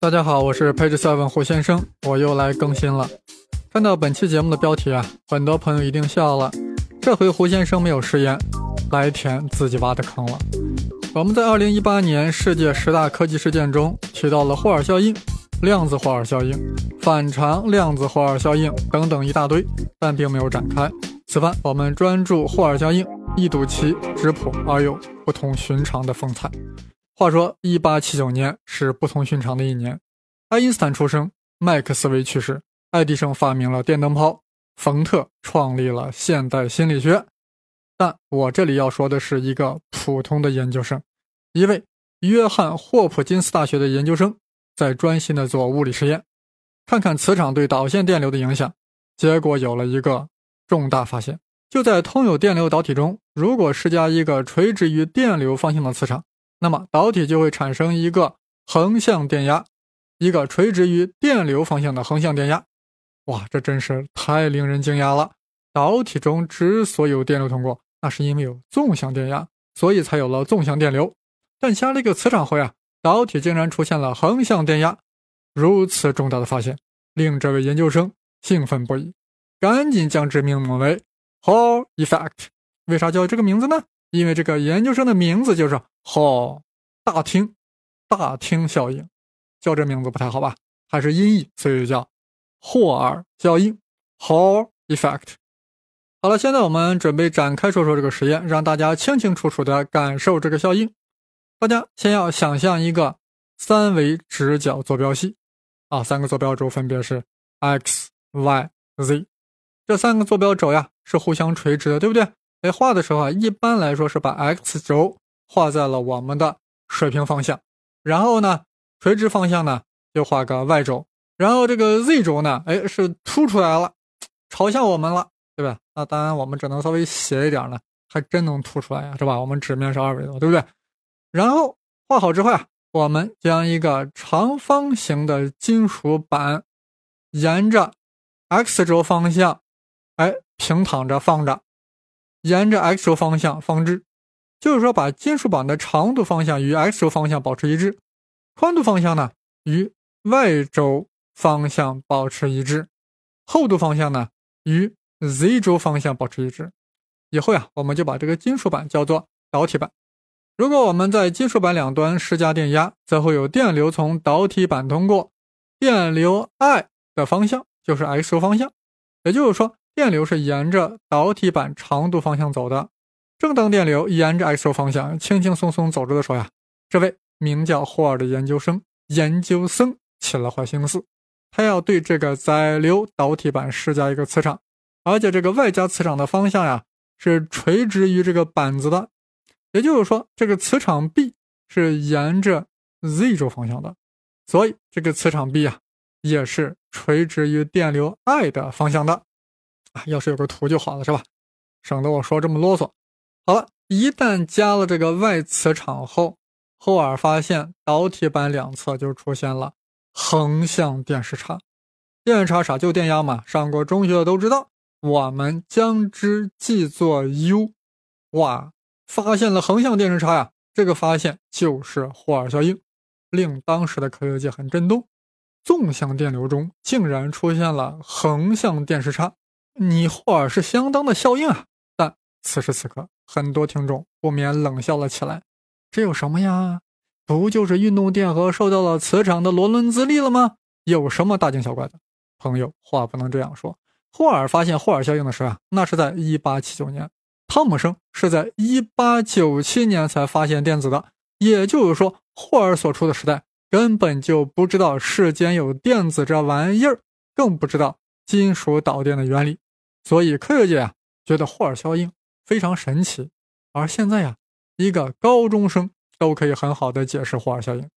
大家好，我是 Page Seven 胡先生，我又来更新了。看到本期节目的标题啊，很多朋友一定笑了。这回胡先生没有食言，来填自己挖的坑了。我们在2018年世界十大科技事件中提到了霍尔效应、量子霍尔效应、反常量子霍尔效应等等一大堆，但并没有展开。此番我们专注霍尔效应，一睹其质朴而又不同寻常的风采。话说，一八七九年是不同寻常的一年。爱因斯坦出生，麦克斯韦去世，爱迪生发明了电灯泡，冯特创立了现代心理学。但我这里要说的是一个普通的研究生，一位约翰霍普金斯大学的研究生，在专心的做物理实验，看看磁场对导线电流的影响。结果有了一个重大发现：就在通有电流导体中，如果施加一个垂直于电流方向的磁场。那么导体就会产生一个横向电压，一个垂直于电流方向的横向电压。哇，这真是太令人惊讶了！导体中之所以有电流通过，那是因为有纵向电压，所以才有了纵向电流。但加了一个磁场后呀，导体竟然出现了横向电压。如此重大的发现，令这位研究生兴奋不已，赶紧将之命名为 Hall Effect。为啥叫这个名字呢？因为这个研究生的名字就是。Hall，，大厅，大厅效应，叫这名字不太好吧？还是音译，所以就叫霍尔效应 （Hall Effect）。好了，现在我们准备展开说说这个实验，让大家清清楚楚的感受这个效应。大家先要想象一个三维直角坐标系，啊，三个坐标轴分别是 x、y、z，这三个坐标轴呀是互相垂直的，对不对？哎，画的时候啊，一般来说是把 x 轴。画在了我们的水平方向，然后呢，垂直方向呢就画个 y 轴，然后这个 z 轴呢，哎，是凸出来了，朝向我们了，对吧？那当然我们只能稍微斜一点了，还真能凸出来呀，是吧？我们纸面是二维的，对不对？然后画好之后啊，我们将一个长方形的金属板沿着 x 轴方向，哎，平躺着放着，沿着 x 轴方向放置。就是说，把金属板的长度方向与 x 轴方向保持一致，宽度方向呢与 y 轴方向保持一致，厚度方向呢与 z 轴方向保持一致。以后呀，我们就把这个金属板叫做导体板。如果我们在金属板两端施加电压，则会有电流从导体板通过，电流 I 的方向就是 x 轴方向，也就是说，电流是沿着导体板长度方向走的。正当电流沿着 x 轴方向轻轻松松走着的时候呀，这位名叫霍尔的研究生研究生起了坏心思，他要对这个载流导体板施加一个磁场，而且这个外加磁场的方向呀是垂直于这个板子的，也就是说这个磁场 B 是沿着 z 轴方向的，所以这个磁场 B 啊也是垂直于电流 I 的方向的。啊，要是有个图就好了，是吧？省得我说这么啰嗦。好了，一旦加了这个外磁场后，霍尔发现导体板两侧就出现了横向电势差。电差啥？就电压嘛。上过中学的都知道，我们将之记作 U。哇，发现了横向电势差呀！这个发现就是霍尔效应，令当时的科学界很震动。纵向电流中竟然出现了横向电势差，你霍尔是相当的效应啊！但此时此刻。很多听众不免冷笑了起来，这有什么呀？不就是运动电荷受到了磁场的罗伦兹力了吗？有什么大惊小怪的？朋友，话不能这样说。霍尔发现霍尔效应的时候啊，那是在1879年；汤姆生是在1897年才发现电子的。也就是说，霍尔所处的时代根本就不知道世间有电子这玩意儿，更不知道金属导电的原理。所以科学界啊，觉得霍尔效应。非常神奇，而现在呀，一个高中生都可以很好的解释霍尔效应。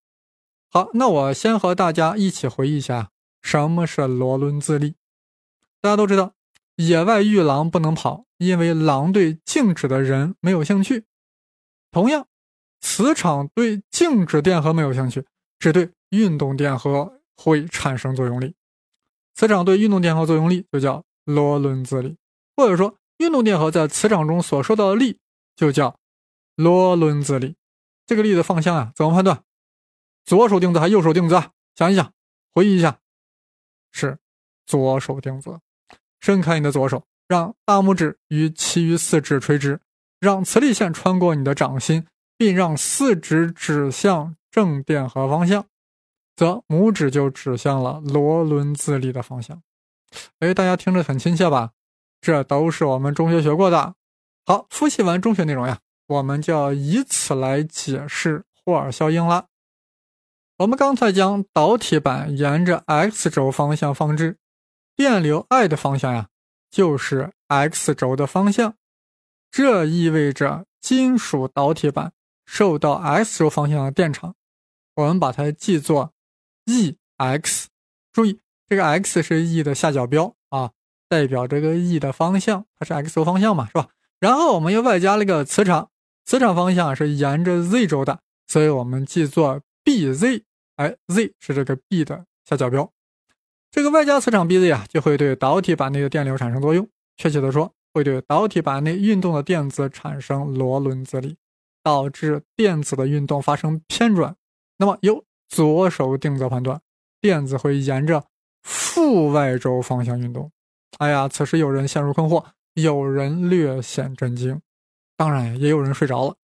好，那我先和大家一起回忆一下什么是罗伦兹力。大家都知道，野外遇狼不能跑，因为狼对静止的人没有兴趣。同样，磁场对静止电荷没有兴趣，只对运动电荷会产生作用力。磁场对运动电荷作用力就叫洛伦兹力，或者说。运动电荷在磁场中所受到的力就叫洛伦兹力。这个力的方向啊，怎么判断？左手定子还右手定子？想一想，回忆一下，是左手定子。伸开你的左手，让大拇指与其余四指垂直，让磁力线穿过你的掌心，并让四指指向正电荷方向，则拇指就指向了螺轮子力的方向。哎，大家听着很亲切吧？这都是我们中学学过的。好，复习完中学内容呀，我们就要以此来解释霍尔效应了。我们刚才将导体板沿着 x 轴方向放置，电流 I 的方向呀，就是 x 轴的方向。这意味着金属导体板受到 x 轴方向的电场，我们把它记作 E(x)。注意，这个 x 是 E 的下角标啊，代表这个 E 的方向，它是 x 轴方向嘛，是吧？然后我们又外加了一个磁场，磁场方向是沿着 z 轴的，所以我们记作。Bz，哎，z 是这个 B 的下角标，这个外加磁场 Bz 啊，就会对导体板内的电流产生作用。确切的说，会对导体板内运动的电子产生螺轮子力，导致电子的运动发生偏转。那么由左手定则判断，电子会沿着负 y 轴方向运动。哎呀，此时有人陷入困惑，有人略显震惊，当然也有人睡着了。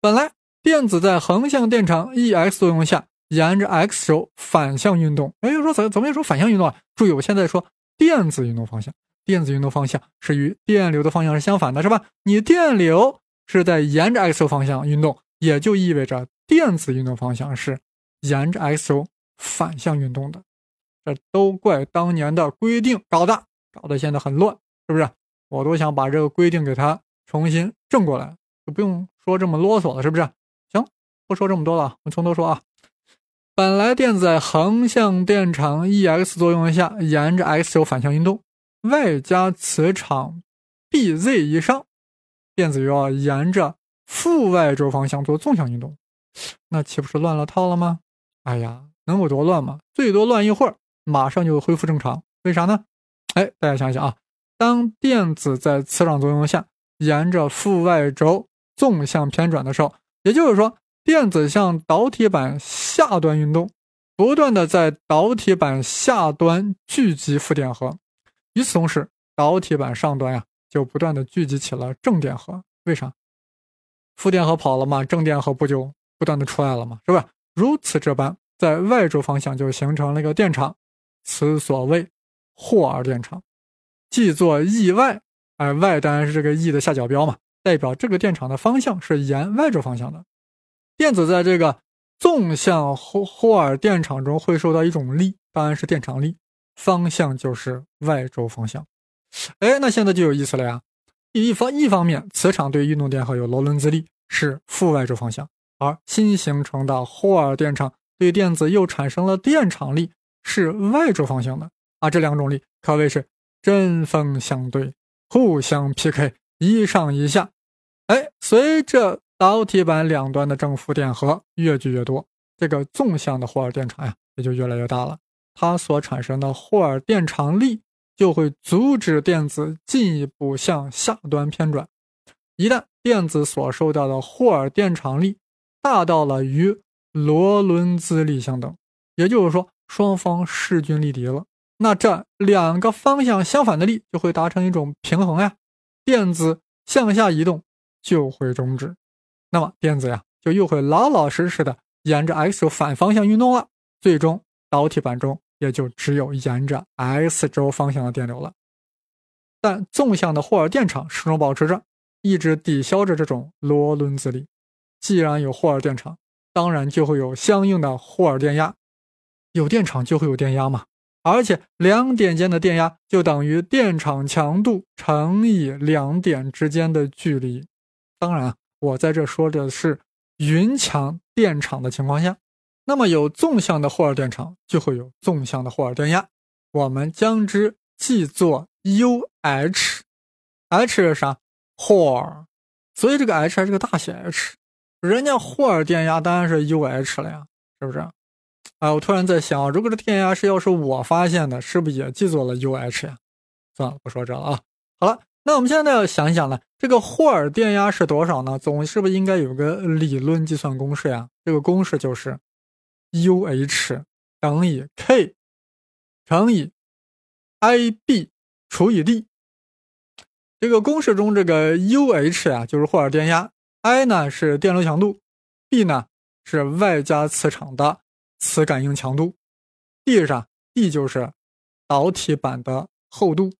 本来。电子在横向电场 Ex 作用下，沿着 x 轴反向运动。哎，说怎怎么又说反向运动啊？注意，我现在说电子运动方向，电子运动方向是与电流的方向是相反的，是吧？你电流是在沿着 x 轴方向运动，也就意味着电子运动方向是沿着 x 轴反向运动的。这都怪当年的规定搞的，搞得现在很乱，是不是？我都想把这个规定给它重新正过来，就不用说这么啰嗦了，是不是？行不说这么多了，我从头说啊。本来电子在横向电场 Ex 作用下，沿着 x 轴反向运动，外加磁场 Bz 以上，电子又要沿着负 y 轴方向做纵向运动，那岂不是乱了套了吗？哎呀，能有多乱吗？最多乱一会儿，马上就恢复正常。为啥呢？哎，大家想想啊，当电子在磁场作用下，沿着负 y 轴纵向偏转的时候，也就是说。电子向导体板下端运动，不断的在导体板下端聚集负电荷。与此同时，导体板上端呀就不断的聚集起了正电荷。为啥？负电荷跑了嘛，正电荷不就不断的出来了吗？是吧？如此这般，在 y 轴方向就形成了一个电场，此所谓霍尔电场，记作 E(y)。哎，y 当然是这个 E 的下角标嘛，代表这个电场的方向是沿 y 轴方向的。电子在这个纵向霍霍尔电场中会受到一种力，当然是电场力，方向就是 y 轴方向。哎，那现在就有意思了呀。一方一方面，磁场对运动电荷有螺轮子力，是负外轴方向；而新形成的霍尔电场对电子又产生了电场力，是外轴方向的。啊，这两种力可谓是针锋相对，互相 PK，一上一下。哎，随着导体板两端的正负电荷越聚越多，这个纵向的霍尔电场呀也就越来越大了。它所产生的霍尔电场力就会阻止电子进一步向下端偏转。一旦电子所受到的霍尔电场力大到了与螺伦兹力相等，也就是说双方势均力敌了，那这两个方向相反的力就会达成一种平衡呀，电子向下移动就会终止。那么电子呀，就又会老老实实的沿着 x 轴反方向运动了，最终导体板中也就只有沿着 x 轴方向的电流了。但纵向的霍尔电场始终保持着，一直抵消着这种螺伦兹力。既然有霍尔电场，当然就会有相应的霍尔电压。有电场就会有电压嘛，而且两点间的电压就等于电场强度乘以两点之间的距离。当然。我在这说的是匀强电场的情况下，那么有纵向的霍尔电场，就会有纵向的霍尔电压。我们将之记作 UH，H 是啥？霍尔，所以这个 H 还是个大写 H。人家霍尔电压当然是 UH 了呀，是不是？啊，我突然在想，如果这电压是要是我发现的，是不是也记作了 UH 呀？算了，不说这了啊。好了。那我们现在要想一想呢，这个霍尔电压是多少呢？总是不是应该有个理论计算公式呀？这个公式就是 U H 等于 K 乘以 I B 除以 D。这个公式中，这个 U H 呀就是霍尔电压，I 呢是电流强度，B 呢是外加磁场的磁感应强度，D 上 D 就是导体板的厚度。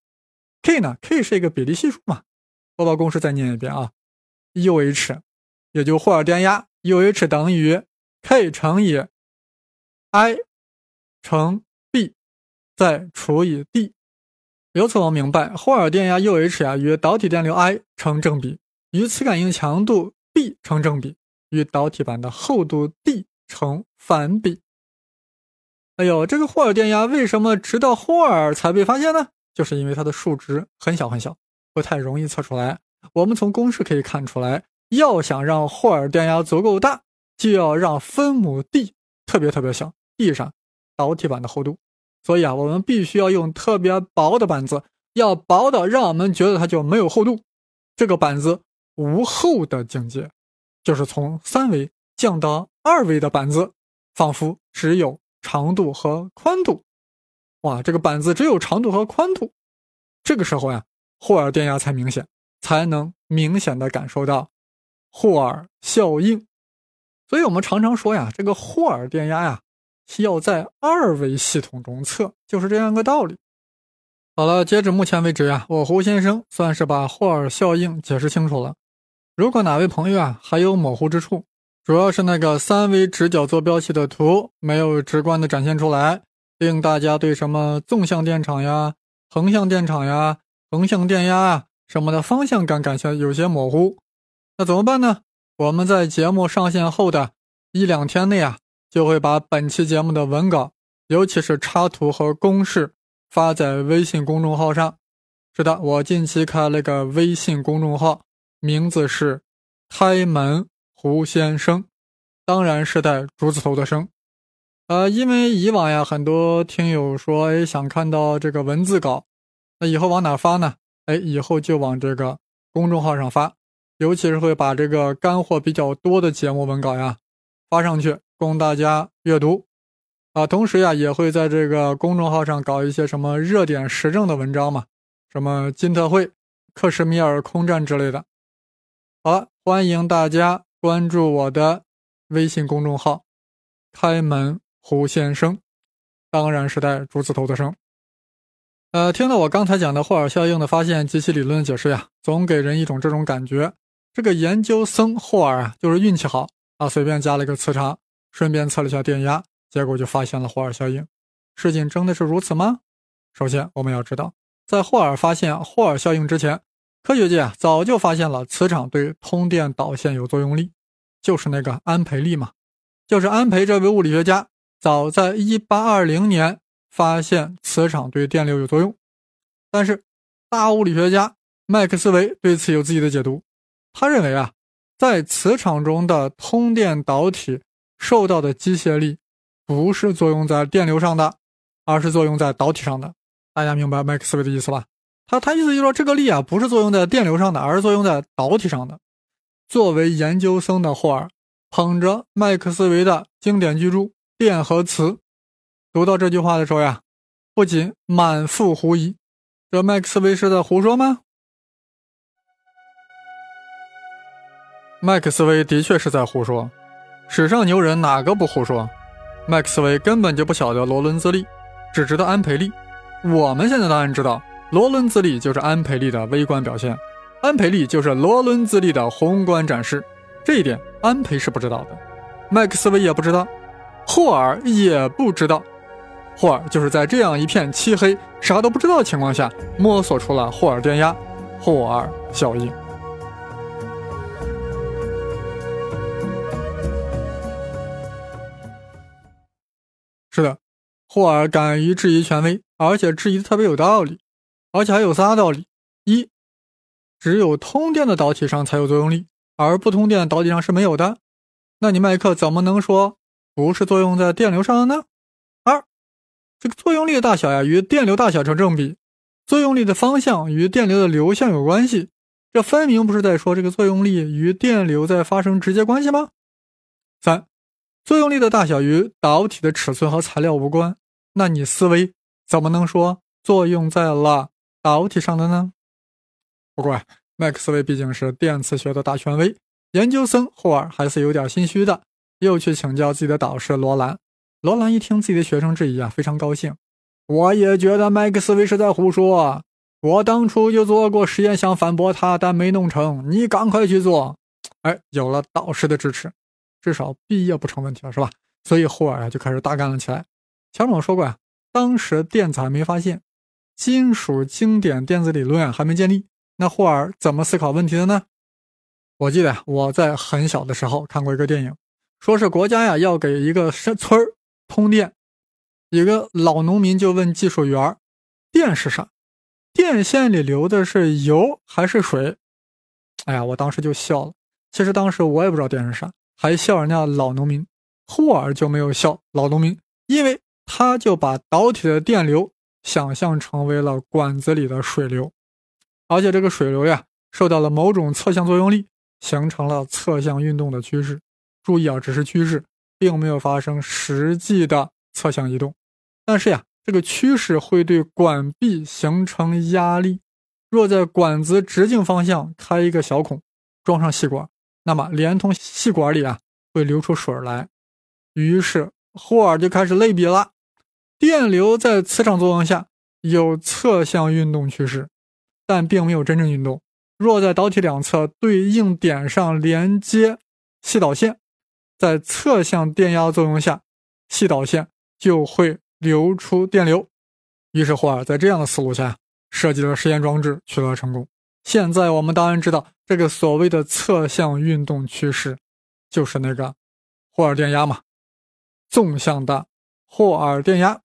K 呢？K 是一个比例系数嘛？我把公式再念一遍啊，UH 也就霍尔电压，UH 等于 K 乘以 I 乘 B 再除以 D。由此我们明白，霍尔电压 UH 呀与导体电流 I 成正比，与磁感应强度 B 成正比，与导体板的厚度 D 成反比。哎呦，这个霍尔电压为什么直到霍尔才被发现呢？就是因为它的数值很小很小，不太容易测出来。我们从公式可以看出来，要想让霍尔电压足够大，就要让分母 d 特别特别小，d 上导体板的厚度。所以啊，我们必须要用特别薄的板子，要薄的让我们觉得它就没有厚度。这个板子无厚的境界，就是从三维降到二维的板子，仿佛只有长度和宽度。哇，这个板子只有长度和宽度，这个时候呀，霍尔电压才明显，才能明显的感受到霍尔效应。所以我们常常说呀，这个霍尔电压呀，要在二维系统中测，就是这样个道理。好了，截止目前为止呀，我胡先生算是把霍尔效应解释清楚了。如果哪位朋友啊还有模糊之处，主要是那个三维直角坐标系的图没有直观的展现出来。令大家对什么纵向电场呀、横向电场呀、横向电压啊什么的方向感感觉有些模糊，那怎么办呢？我们在节目上线后的一两天内啊，就会把本期节目的文稿，尤其是插图和公式发在微信公众号上。是的，我近期开了个微信公众号，名字是“开门胡先生”，当然是带竹字头的“生”。呃，因为以往呀，很多听友说，哎，想看到这个文字稿，那以后往哪发呢？哎，以后就往这个公众号上发，尤其是会把这个干货比较多的节目文稿呀发上去，供大家阅读。啊，同时呀，也会在这个公众号上搞一些什么热点时政的文章嘛，什么金特会、克什米尔空战之类的。好了，欢迎大家关注我的微信公众号，开门。胡先生，当然是带竹字头的生。呃，听了我刚才讲的霍尔效应的发现及其理论解释呀，总给人一种这种感觉：这个研究生霍尔啊，就是运气好啊，随便加了一个磁场，顺便测了一下电压，结果就发现了霍尔效应。事情真的是如此吗？首先，我们要知道，在霍尔发现霍尔效应之前，科学界啊早就发现了磁场对通电导线有作用力，就是那个安培力嘛，就是安培这位物理学家。早在1820年发现磁场对电流有作用，但是大物理学家麦克斯韦对此有自己的解读。他认为啊，在磁场中的通电导体受到的机械力不是作用在电流上的，而是作用在导体上的。大家明白麦克斯韦的意思吧？他他意思就是说，这个力啊不是作用在电流上的，而是作用在导体上的。作为研究生的霍尔捧着麦克斯韦的经典巨著。电和磁，读到这句话的时候呀，不仅满腹狐疑：这麦克斯韦是在胡说吗？麦克斯韦的确是在胡说，史上牛人哪个不胡说？麦克斯韦根本就不晓得罗伦兹力，只知道安培力。我们现在当然知道，罗伦兹力就是安培力的微观表现，安培力就是罗伦兹力的宏观展示。这一点，安培是不知道的，麦克斯韦也不知道。霍尔也不知道，霍尔就是在这样一片漆黑、啥都不知道的情况下，摸索出了霍尔电压、霍尔效应。是的，霍尔敢于质疑权威，而且质疑的特别有道理，而且还有仨道理：一，只有通电的导体上才有作用力，而不通电的导体上是没有的。那你麦克怎么能说？不是作用在电流上了呢。二，这个作用力的大小呀与电流大小成正比，作用力的方向与电流的流向有关系，这分明不是在说这个作用力与电流在发生直接关系吗？三，作用力的大小与导体的尺寸和材料无关，那你思维怎么能说作用在了导体上的呢？不过，麦克斯韦毕竟是电磁学的大权威，研究生霍尔还是有点心虚的，又去请教自己的导师罗兰。罗兰一听自己的学生质疑啊，非常高兴。我也觉得麦克斯韦是在胡说，我当初就做过实验想反驳他，但没弄成。你赶快去做。哎，有了导师的支持。至少毕业不成问题了，是吧？所以霍尔啊就开始大干了起来。前面我说过呀，当时电子还没发现，金属经典电子理论还没建立。那霍尔怎么思考问题的呢？我记得，我在很小的时候看过一个电影，说是国家呀要给一个村儿通电，一个老农民就问技术员：“电是啥？电线里流的是油还是水？”哎呀，我当时就笑了。其实当时我也不知道电是啥。还笑人家老农民，霍尔就没有笑老农民，因为他就把导体的电流想象成为了管子里的水流，而且这个水流呀受到了某种侧向作用力，形成了侧向运动的趋势。注意啊，只是趋势，并没有发生实际的侧向移动。但是呀，这个趋势会对管壁形成压力。若在管子直径方向开一个小孔，装上细管。那么，连通细管里啊，会流出水来。于是霍尔就开始类比了：电流在磁场作用下有侧向运动趋势，但并没有真正运动。若在导体两侧对应点上连接细导线，在侧向电压作用下，细导线就会流出电流。于是霍尔在这样的思路下设计了实验装置，取得了成功。现在我们当然知道，这个所谓的侧向运动趋势，就是那个霍尔电压嘛。纵向的霍尔电压，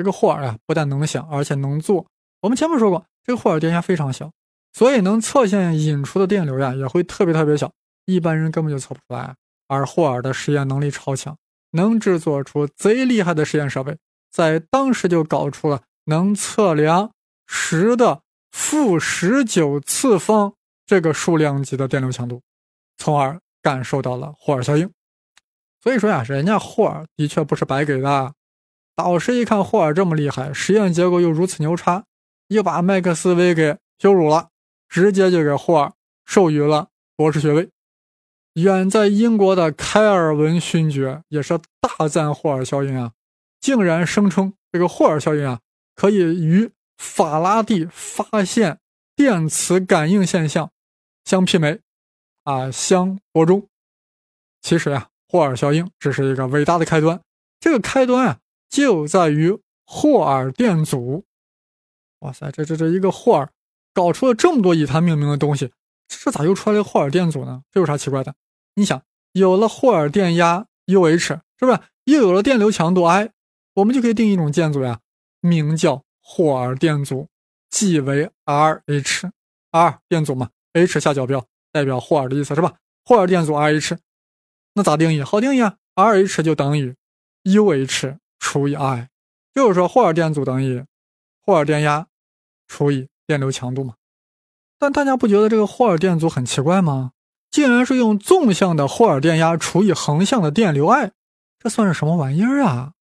这个霍尔啊，不但能想，而且能做。我们前面说过，这个霍尔电压非常小，所以能侧线引出的电流呀，也会特别特别小，一般人根本就测不出来。而霍尔的实验能力超强，能制作出贼厉害的实验设备，在当时就搞出了能测量十的。负十九次方这个数量级的电流强度，从而感受到了霍尔效应。所以说呀，人家霍尔的确不是白给的。导师一看霍尔这么厉害，实验结果又如此牛叉，又把麦克斯韦给羞辱了，直接就给霍尔授予了博士学位。远在英国的开尔文勋爵也是大赞霍尔效应啊，竟然声称这个霍尔效应啊可以与。法拉第发现电磁感应现象相媲美，啊，相伯仲。其实呀，霍尔效应只是一个伟大的开端。这个开端啊，就在于霍尔电阻。哇塞，这这这一个霍尔搞出了这么多以他命名的东西，这咋又出来了霍尔电阻呢？这有啥奇怪的？你想，有了霍尔电压 UH，是不是又有了电流强度 I？我们就可以定义一种电阻呀，名叫。霍尔电阻即为 Rh，R 电阻嘛，H 下角标代表霍尔的意思是吧？霍尔电阻 Rh，那咋定义？好定义啊，Rh 就等于 UH 除以 I，就是说霍尔电阻等于霍尔电压除以电流强度嘛。但大家不觉得这个霍尔电阻很奇怪吗？竟然是用纵向的霍尔电压除以横向的电流 I，这算是什么玩意儿啊？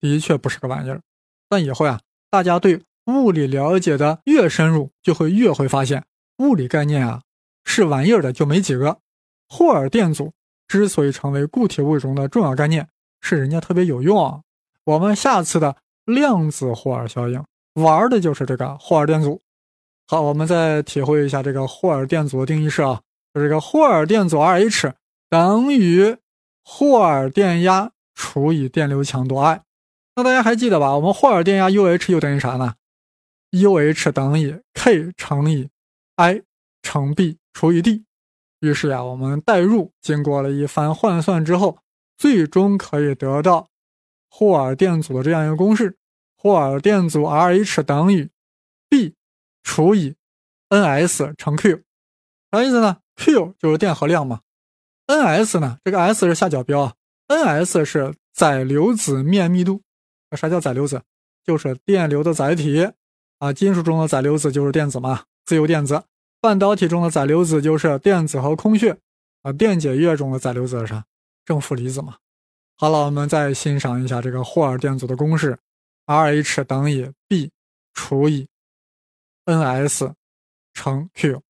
的确不是个玩意儿，但以后呀。大家对物理了解的越深入，就会越会发现，物理概念啊是玩意儿的就没几个。霍尔电阻之所以成为固体物质中的重要概念，是人家特别有用啊。我们下次的量子霍尔效应玩的就是这个霍尔电阻。好，我们再体会一下这个霍尔电阻的定义式啊，就这个霍尔电阻 Rh 等于霍尔电压除以电流强度 I。那大家还记得吧？我们霍尔电压 UH 又等于啥呢？UH 等于 K 乘以 I 乘 B 除以 D。于是呀，我们代入，经过了一番换算之后，最终可以得到霍尔电阻的这样一个公式：霍尔电阻 Rh 等于 B 除以 Ns 乘 Q。啥意思呢？Q 就是电荷量嘛。Ns 呢？这个 S 是下角标啊。Ns 是载流子面密度。啥叫载流子？就是电流的载体。啊，金属中的载流子就是电子嘛，自由电子；半导体中的载流子就是电子和空穴，啊，电解液中的载流子是啥？正负离子嘛。好了，我们再欣赏一下这个霍尔电阻的公式：Rh 等于 B 除以 Ns 乘 Q。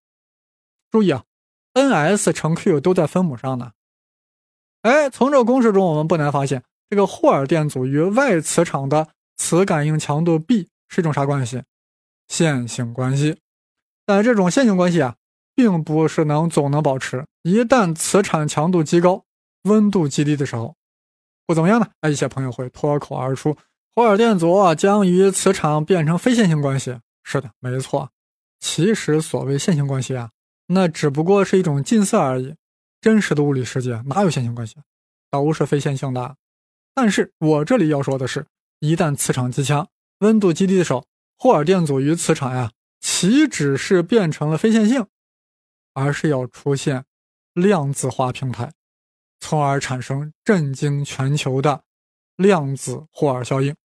注意啊，Ns 乘 Q 都在分母上呢。哎，从这个公式中，我们不难发现，这个霍尔电阻与外磁场的磁感应强度 B 是一种啥关系？线性关系，但这种线性关系啊，并不是能总能保持。一旦磁场强度极高，温度极低的时候，不怎么样呢？那，一些朋友会脱口而出：霍尔电阻将与磁场变成非线性关系。是的，没错。其实所谓线性关系啊，那只不过是一种近似而已。真实的物理世界哪有线性关系？都是非线性的。但是我这里要说的是，一旦磁场极强，温度极低的时候。霍尔电阻与磁场呀，岂止是变成了非线性，而是要出现量子化平台，从而产生震惊全球的量子霍尔效应。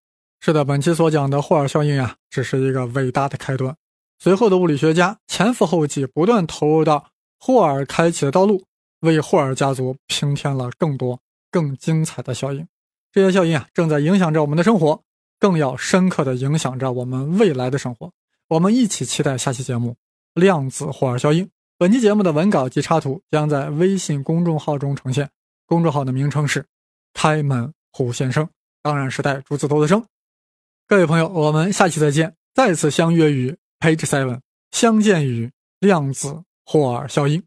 是的，本期所讲的霍尔效应啊，只是一个伟大的开端。随后的物理学家前赴后继，不断投入到霍尔开启的道路，为霍尔家族平添了更多更精彩的效应。这些效应啊，正在影响着我们的生活。更要深刻地影响着我们未来的生活。我们一起期待下期节目《量子霍尔效应》。本期节目的文稿及插图将在微信公众号中呈现，公众号的名称是“开门胡先生”，当然是带竹字头的“生”。各位朋友，我们下期再见，再次相约于 Page Seven，相见于量子霍尔效应。